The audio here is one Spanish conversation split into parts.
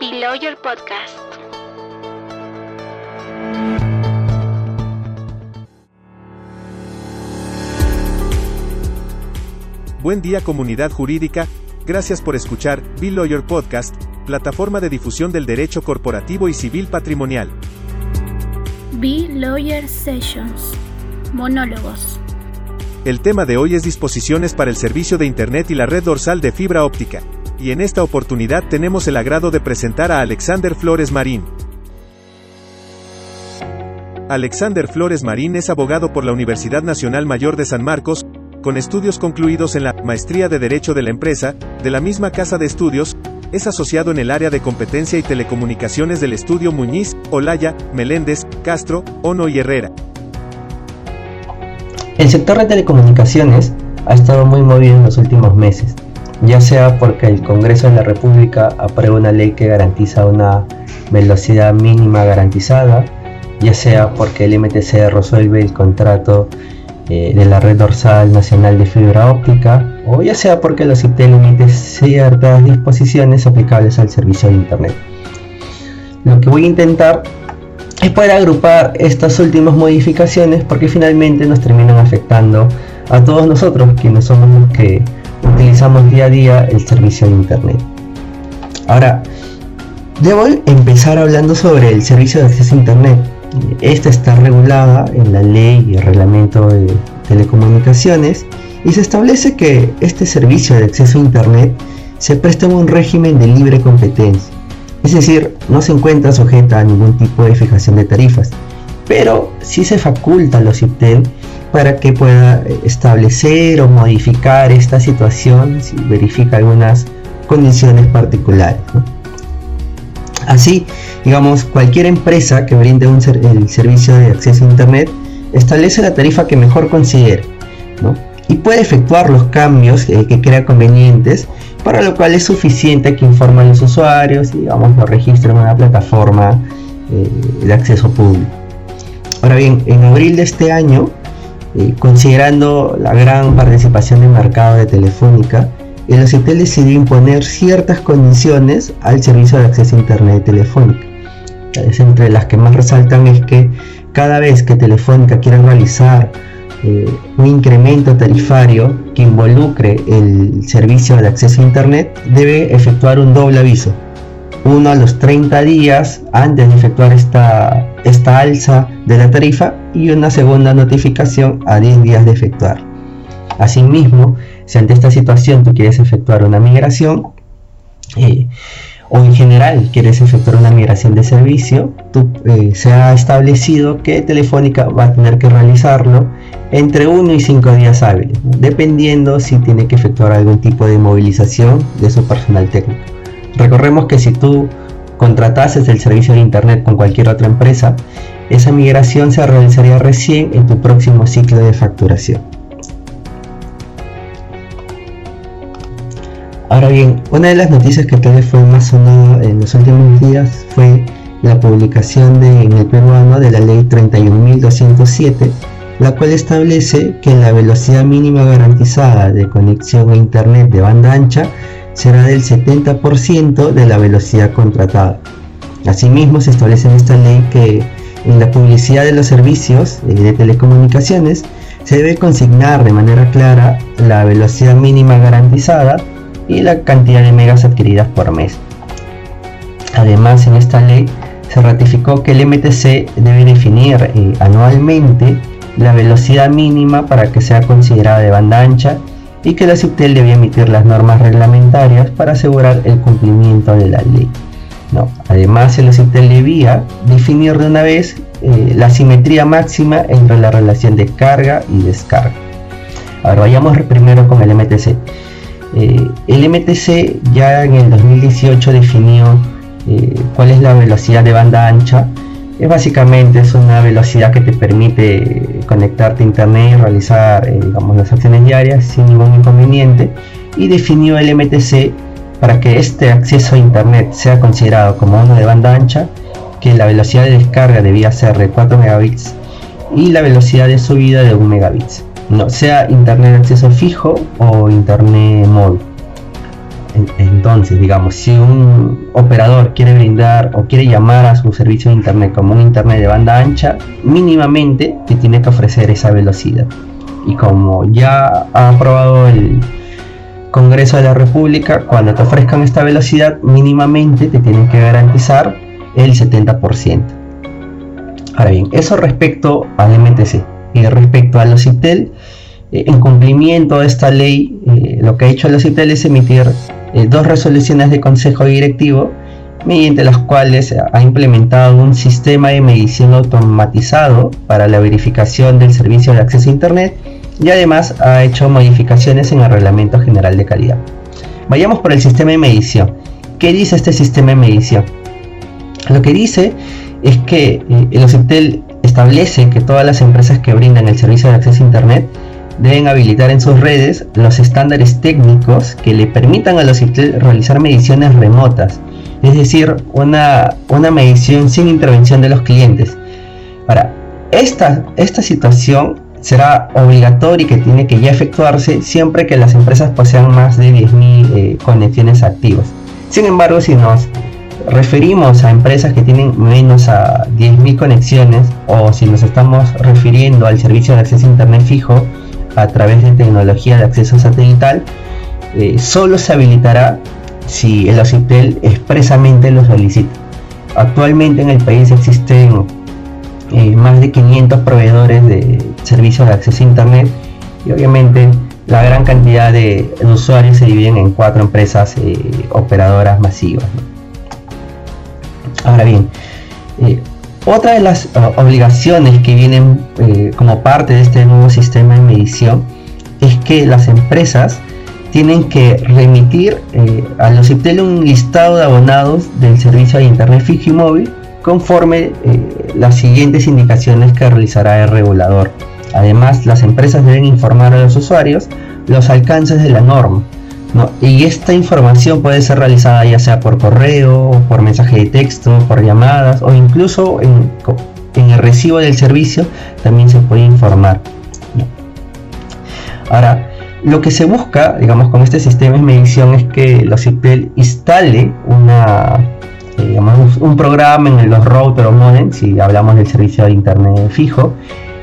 Below Your Podcast. Buen día comunidad jurídica, gracias por escuchar Bill Lawyer Podcast, plataforma de difusión del derecho corporativo y civil patrimonial. Be Lawyer Sessions. Monólogos. El tema de hoy es disposiciones para el servicio de Internet y la red dorsal de fibra óptica. Y en esta oportunidad tenemos el agrado de presentar a Alexander Flores Marín. Alexander Flores Marín es abogado por la Universidad Nacional Mayor de San Marcos, con estudios concluidos en la Maestría de Derecho de la Empresa, de la misma casa de estudios, es asociado en el área de competencia y telecomunicaciones del estudio Muñiz, Olaya, Meléndez, Castro, Ono y Herrera. El sector de telecomunicaciones ha estado muy movido en los últimos meses, ya sea porque el Congreso de la República aprueba una ley que garantiza una velocidad mínima garantizada, ya sea porque el MTC resuelve el contrato eh, de la red dorsal nacional de fibra óptica, o ya sea porque la CITEL emite ciertas disposiciones aplicables al servicio de Internet. Lo que voy a intentar es poder agrupar estas últimas modificaciones porque finalmente nos terminan afectando a todos nosotros quienes somos los que utilizamos día a día el servicio de internet. Ahora, debo empezar hablando sobre el servicio de acceso a internet. Esta está regulada en la ley y el reglamento de telecomunicaciones y se establece que este servicio de acceso a internet se presta en un régimen de libre competencia es decir, no se encuentra sujeta a ningún tipo de fijación de tarifas, pero sí se faculta a los IPTEL para que pueda eh, establecer o modificar esta situación si verifica algunas condiciones particulares. Así, digamos, cualquier empresa que brinde el servicio de acceso a Internet establece la tarifa que mejor considere y puede efectuar los cambios eh, que crea convenientes para lo cual es suficiente que informe a los usuarios y digamos lo registre en una plataforma eh, de acceso público. Ahora bien, en abril de este año, considerando la gran participación de mercado de Telefónica, el OCITEL decidió imponer ciertas condiciones al servicio de acceso a Internet de Telefónica. Entre las que más resaltan es que cada vez que Telefónica quiera realizar eh, un incremento tarifario que involucre el servicio de acceso a Internet debe efectuar un doble aviso. Uno a los 30 días antes de efectuar esta, esta alza de la tarifa y una segunda notificación a 10 días de efectuar. Asimismo, si ante esta situación tú quieres efectuar una migración, eh, o en general quieres efectuar una migración de servicio, eh, se ha establecido que Telefónica va a tener que realizarlo entre 1 y 5 días hábiles, dependiendo si tiene que efectuar algún tipo de movilización de su personal técnico. Recordemos que si tú contratases el servicio de Internet con cualquier otra empresa, esa migración se realizaría recién en tu próximo ciclo de facturación. Ahora bien, una de las noticias que tal vez fue más sonada en los últimos días fue la publicación de, en el peruano de la ley 31.207, la cual establece que la velocidad mínima garantizada de conexión a Internet de banda ancha será del 70% de la velocidad contratada. Asimismo, se establece en esta ley que en la publicidad de los servicios eh, de telecomunicaciones se debe consignar de manera clara la velocidad mínima garantizada y la cantidad de megas adquiridas por mes. Además, en esta ley se ratificó que el MTC debe definir eh, anualmente la velocidad mínima para que sea considerada de banda ancha y que la CIPTEL debe emitir las normas reglamentarias para asegurar el cumplimiento de la ley. No. Además, el CIPTEL debía definir de una vez eh, la simetría máxima entre la relación de carga y descarga. Ahora vayamos primero con el MTC. Eh, el MTC ya en el 2018 definió eh, cuál es la velocidad de banda ancha. Es básicamente es una velocidad que te permite conectarte a internet y realizar eh, digamos, las acciones diarias sin ningún inconveniente. Y definió el MTC para que este acceso a internet sea considerado como uno de banda ancha, que la velocidad de descarga debía ser de 4 megabits y la velocidad de subida de 1 megabits no sea internet acceso fijo o internet móvil. Entonces, digamos, si un operador quiere brindar o quiere llamar a su servicio de internet como un internet de banda ancha, mínimamente te tiene que ofrecer esa velocidad. Y como ya ha aprobado el Congreso de la República, cuando te ofrezcan esta velocidad, mínimamente te tienen que garantizar el 70%. Ahora bien, eso respecto al MTC. Y respecto a los ITEL, eh, en cumplimiento de esta ley, eh, lo que ha hecho los ITEL es emitir eh, dos resoluciones de consejo directivo mediante las cuales ha implementado un sistema de medición automatizado para la verificación del servicio de acceso a Internet y además ha hecho modificaciones en el Reglamento General de Calidad. Vayamos por el sistema de medición. ¿Qué dice este sistema de medición? Lo que dice es que el OCIPTEL establece que todas las empresas que brindan el servicio de acceso a Internet deben habilitar en sus redes los estándares técnicos que le permitan a los OCIPTEL realizar mediciones remotas, es decir, una, una medición sin intervención de los clientes. Para esta, esta situación será obligatoria y que tiene que ya efectuarse siempre que las empresas posean más de 10.000 eh, conexiones activas. Sin embargo, si nos referimos a empresas que tienen menos a 10.000 conexiones o si nos estamos refiriendo al servicio de acceso a Internet fijo a través de tecnología de acceso satelital, eh, solo se habilitará si el OCIPTEL expresamente lo solicita. Actualmente en el país existen eh, más de 500 proveedores de servicios de acceso a Internet y obviamente la gran cantidad de, usuarios se dividen en cuatro empresas eh, operadoras masivas. Ahora bien, eh, otra de las obligaciones que vienen como parte de este nuevo sistema de medición es que las empresas tienen que remitir a los IPTEL un listado de abonados del servicio de Internet fijo y móvil conforme eh, las siguientes indicaciones que realizará el regulador. Además, las empresas deben informar a los usuarios los alcances de la norma. Y esta información puede ser realizada ya sea por correo, por mensaje de texto, por llamadas o incluso en, el recibo del servicio también se puede informar. Ahora, lo que se busca, digamos, con este sistema de medición es que los CIPEL instale este, un programa en los routers o modem, si hablamos del servicio de internet fijo,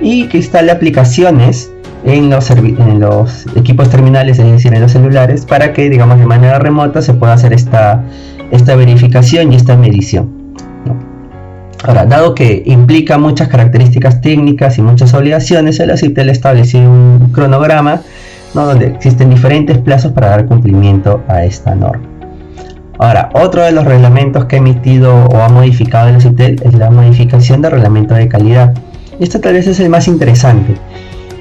y que instale aplicaciones en los, equipos terminales, es decir, en los celulares, para que, digamos, de manera remota se pueda hacer esta, esta verificación y esta medición. Ahora, dado que implica muchas características técnicas y muchas obligaciones, el le establecido un cronograma donde existen diferentes plazos para dar cumplimiento a esta norma. Ahora, otro de los reglamentos que ha emitido o ha modificado el CITEL es la modificación del reglamento de calidad. Y Esto tal vez es el más interesante,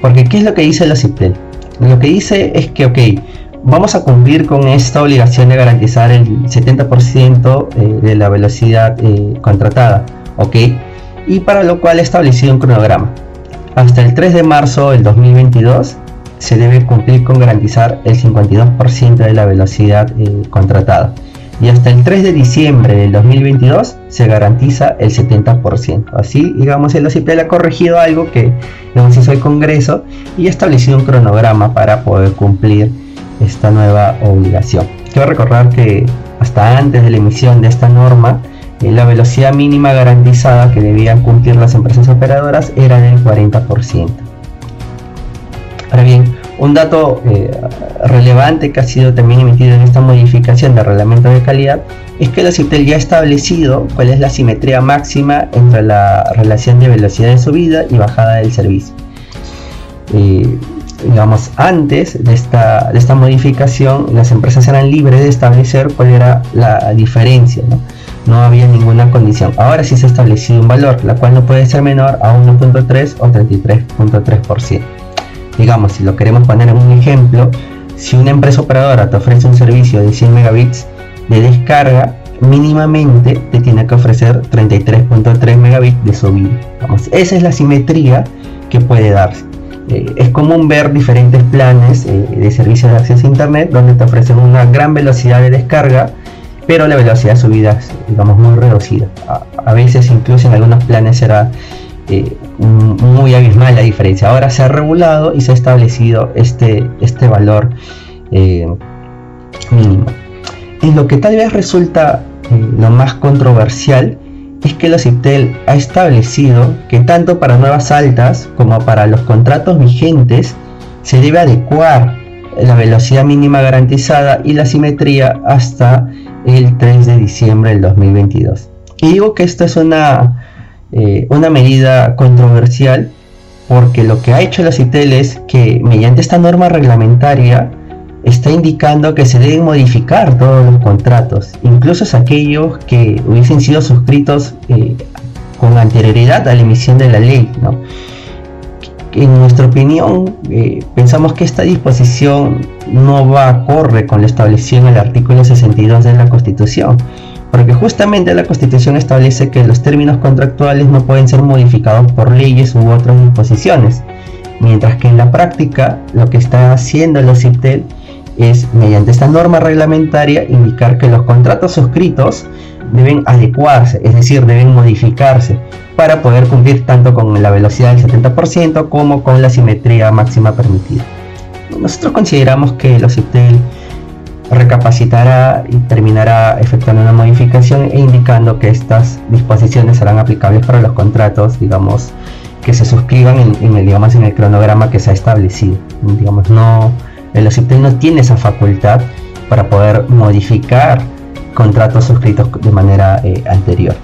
porque ¿qué es lo que dice el CITEL? Lo que dice es que, ok, vamos a cumplir con esta obligación de garantizar el 70% eh, de la velocidad eh, contratada, ok, y para lo cual ha establecido un cronograma. Hasta el 3 de marzo del 2022 se debe cumplir con garantizar el 52% de la velocidad eh, contratada y hasta el 3 de diciembre del 2022 se garantiza el 70%. Así, digamos, el OCIPEL ha corregido algo que nos hizo el Congreso y ha establecido un cronograma para poder cumplir esta nueva obligación. Quiero recordar que hasta antes de la emisión de esta norma, eh, la velocidad mínima garantizada que debían cumplir las empresas operadoras era del 40%. Ahora bien, un dato eh, relevante que ha sido también emitido en esta modificación del reglamento de calidad es que la CITEL ya ha establecido cuál es la simetría máxima entre la relación de velocidad de subida y bajada del servicio. Eh, digamos, antes de esta, de esta modificación, las empresas eran libres de establecer cuál era la diferencia, ¿no? no había ninguna condición. Ahora sí se ha establecido un valor, la cual no puede ser menor a 1.3 o 33.3% digamos, si lo queremos poner en un ejemplo, si una empresa operadora te ofrece un servicio de 100 megabits de descarga, mínimamente te tiene que ofrecer 33.3 megabits de subida. Vamos, esa es la simetría que puede darse. Eh, es común ver diferentes planes eh, de servicios de acceso a internet donde te ofrecen una gran velocidad de descarga, pero la velocidad de subida es digamos muy reducida. a veces incluso en algunos planes será eh, muy abismal la diferencia. Ahora se ha regulado y se ha establecido este, este valor eh, mínimo. en lo que tal vez resulta eh, lo más controversial es que la CIPTEL ha establecido que tanto para nuevas altas como para los contratos vigentes se debe adecuar la velocidad mínima garantizada y la simetría hasta el 3 de diciembre del 2022. Y digo que esta es una, eh, una medida controversial porque lo que ha hecho la CITEL es que mediante esta norma reglamentaria está indicando que se deben modificar todos los contratos, incluso aquellos que hubiesen sido suscritos eh, con anterioridad a la emisión de la ley. En nuestra opinión, eh, pensamos que esta disposición no va acorde con lo establecido en el artículo 62 de la Constitución, porque justamente la Constitución establece que los términos contractuales no pueden ser modificados por leyes u otras disposiciones, mientras que en la práctica lo que está haciendo la CITEL es, mediante esta norma reglamentaria, indicar que los contratos suscritos deben adecuarse, es decir, deben modificarse para poder cumplir tanto con la velocidad del 70% como con la simetría máxima permitida. Nosotros consideramos que la CITEL recapacitará y terminará efectuando una modificación e indicando que estas disposiciones serán aplicables para los contratos, digamos, que se suscriban en, el, digamos, en el cronograma que se ha establecido. Digamos, no, el OCIPTEL no tiene esa facultad para poder modificar contratos suscritos de manera eh, anterior.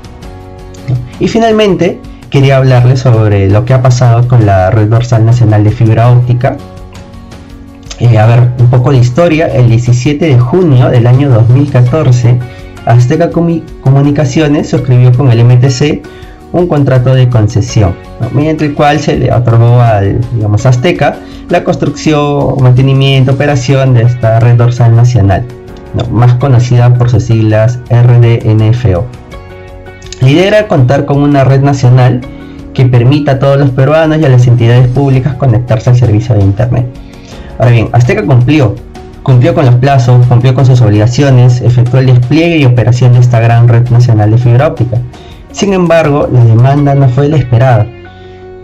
Y finalmente, quería hablarles sobre lo que ha pasado con la Red Dorsal Nacional de Fibra Óptica, eh, a ver, un poco de historia. El 17 de junio del año 2014, Azteca Comunicaciones suscribió con el MTC un contrato de concesión, mediante el cual se le otorgó al, Azteca la construcción, mantenimiento, operación de esta red dorsal nacional, más conocida por sus siglas RDNFO. La idea era contar con una red nacional que permita a todos los peruanos y a las entidades públicas conectarse al servicio de Internet. Ahora bien, Azteca cumplió, cumplió con los plazos, cumplió con sus obligaciones, efectuó el despliegue y operación de esta gran red nacional de fibra óptica. Sin embargo, la demanda no fue la esperada.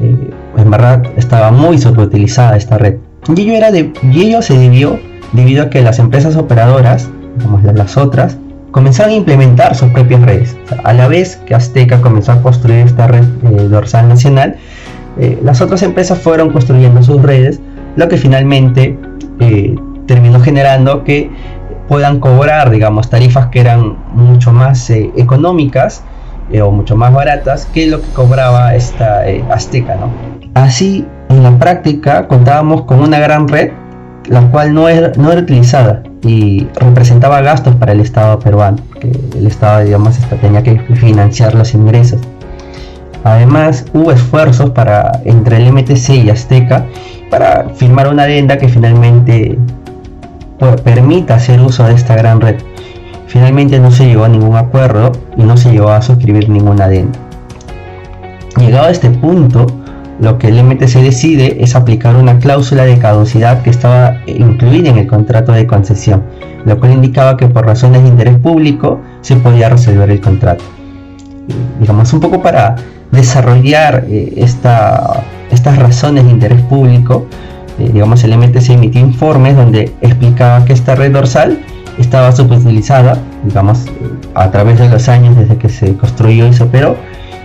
Eh, en verdad estaba muy subutilizada esta red. Y ello, era y ello se debió debido a que las empresas operadoras, como las otras, comenzaron a implementar sus propias redes. a la vez que Azteca comenzó a construir esta red eh, dorsal nacional, eh, las otras empresas fueron construyendo sus redes lo que finalmente eh, terminó generando que puedan cobrar, digamos, tarifas que eran mucho más eh, económicas eh, o mucho más baratas que lo que cobraba esta Azteca, ¿no? Así, en la práctica, contábamos con una gran red, la cual no era, no era utilizada y representaba gastos para el Estado peruano, que el Estado, digamos, tenía que financiar los ingresos. Además, hubo esfuerzos para, entre el MTC y Azteca para firmar una adenda que finalmente pues, permita hacer uso de esta gran red. Finalmente no se llegó a ningún acuerdo y no se llegó a suscribir ninguna adenda. Llegado a este punto, lo que el MTC decide es aplicar una cláusula de caducidad que estaba incluida en el contrato de concesión, lo cual indicaba que por razones de interés público se podía resolver el contrato. Digamos, un poco para desarrollar eh, esta estas razones de interés público, eh, digamos, el MTC emitió informes donde explicaba que esta red dorsal estaba subutilizada, digamos, a través de los años desde que se construyó y se operó,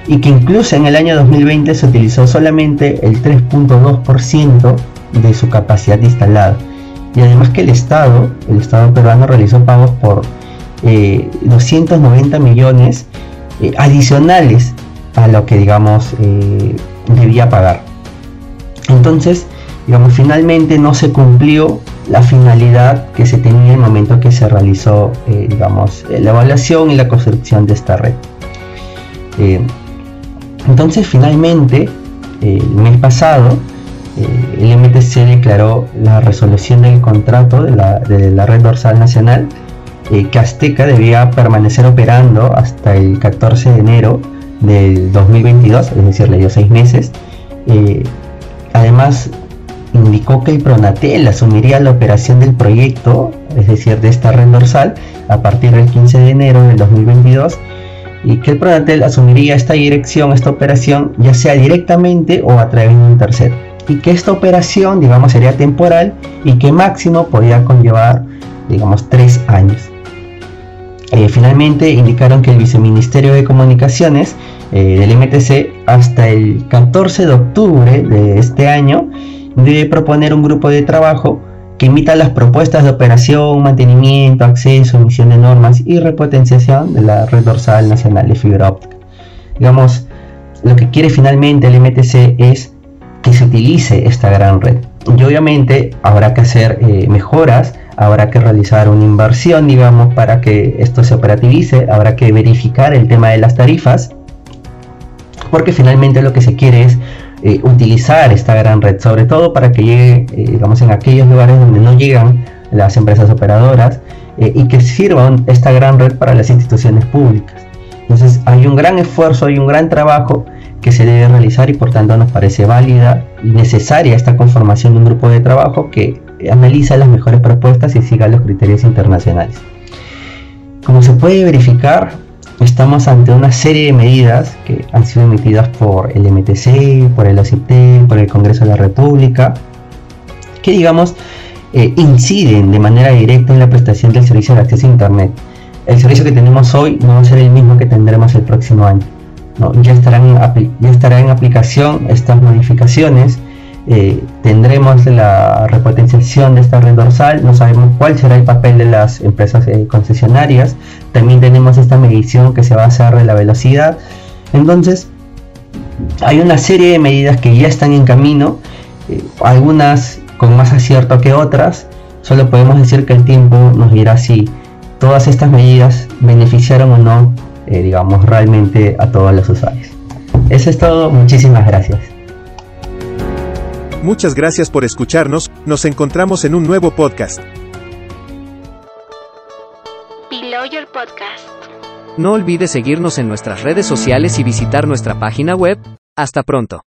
y que incluso en el año 2020 se utilizó solamente el 3.2% de su capacidad instalada. Y además que el Estado, el Estado peruano realizó pagos por 290 eh, millones eh, adicionales a lo que digamos debía pagar. Entonces, digamos, finalmente no se cumplió la finalidad que se tenía en el momento que se realizó, eh, digamos, la evaluación y la construcción de esta red. Eh, entonces, finalmente, el mes pasado, eh, el MTC declaró la resolución del contrato de la, de la red dorsal nacional que Azteca debía permanecer operando hasta el 14 de enero del 2022, es decir, le dio seis meses, Además, indicó que el Pronatel asumiría la operación del proyecto, es decir, de esta red dorsal, a partir del 15 de enero del 2022 y que el Pronatel asumiría esta dirección, esta operación, ya sea directamente o a través de un tercero. Y que esta operación, digamos, sería temporal y que máximo podía conllevar, digamos, tres años. Eh, finalmente indicaron que el Viceministerio de Comunicaciones eh, del MTC hasta el 14 de octubre de este año debe proponer un grupo de trabajo que imita las propuestas de operación, mantenimiento, acceso, emisión de normas y repotenciación de la red dorsal nacional de fibra óptica. Digamos, lo que quiere finalmente el MTC es que se utilice esta gran red. Y obviamente habrá que hacer eh, mejoras, habrá que realizar una inversión, digamos, para que esto se operativice, habrá que verificar el tema de las tarifas, porque finalmente lo que se quiere es eh, utilizar esta gran red, sobre todo para que llegue, eh, digamos, en aquellos lugares donde no llegan las empresas operadoras y que sirva esta gran red para las instituciones públicas. Entonces hay un gran esfuerzo, hay un gran trabajo que se debe realizar y por tanto nos parece válida y necesaria esta conformación de un grupo de trabajo que analiza las mejores propuestas y siga los criterios internacionales. Como se puede verificar, estamos ante una serie de medidas que han sido emitidas por el MTC, por el OCT, por el Congreso de la República, que digamos eh, inciden de manera directa en la prestación del servicio de acceso a Internet. El servicio que tenemos hoy no va a ser el mismo que tendremos el próximo año ya, estarán ya en aplicación estas modificaciones. Eh, tendremos la repotenciación de esta red dorsal, no sabemos cuál será el papel de las empresas eh, concesionarias, también tenemos esta medición que se va a hacer de la velocidad. Entonces, hay una serie de medidas que ya están en camino, eh, algunas con más acierto que otras, solo podemos decir que el tiempo nos dirá si todas estas medidas beneficiaron o no digamos, realmente a todos los usuarios. Eso es todo, muchísimas gracias. Muchas gracias por escucharnos, nos encontramos en un nuevo podcast. Below Your Podcast. No olvides seguirnos en nuestras redes sociales y visitar nuestra página web. Hasta pronto.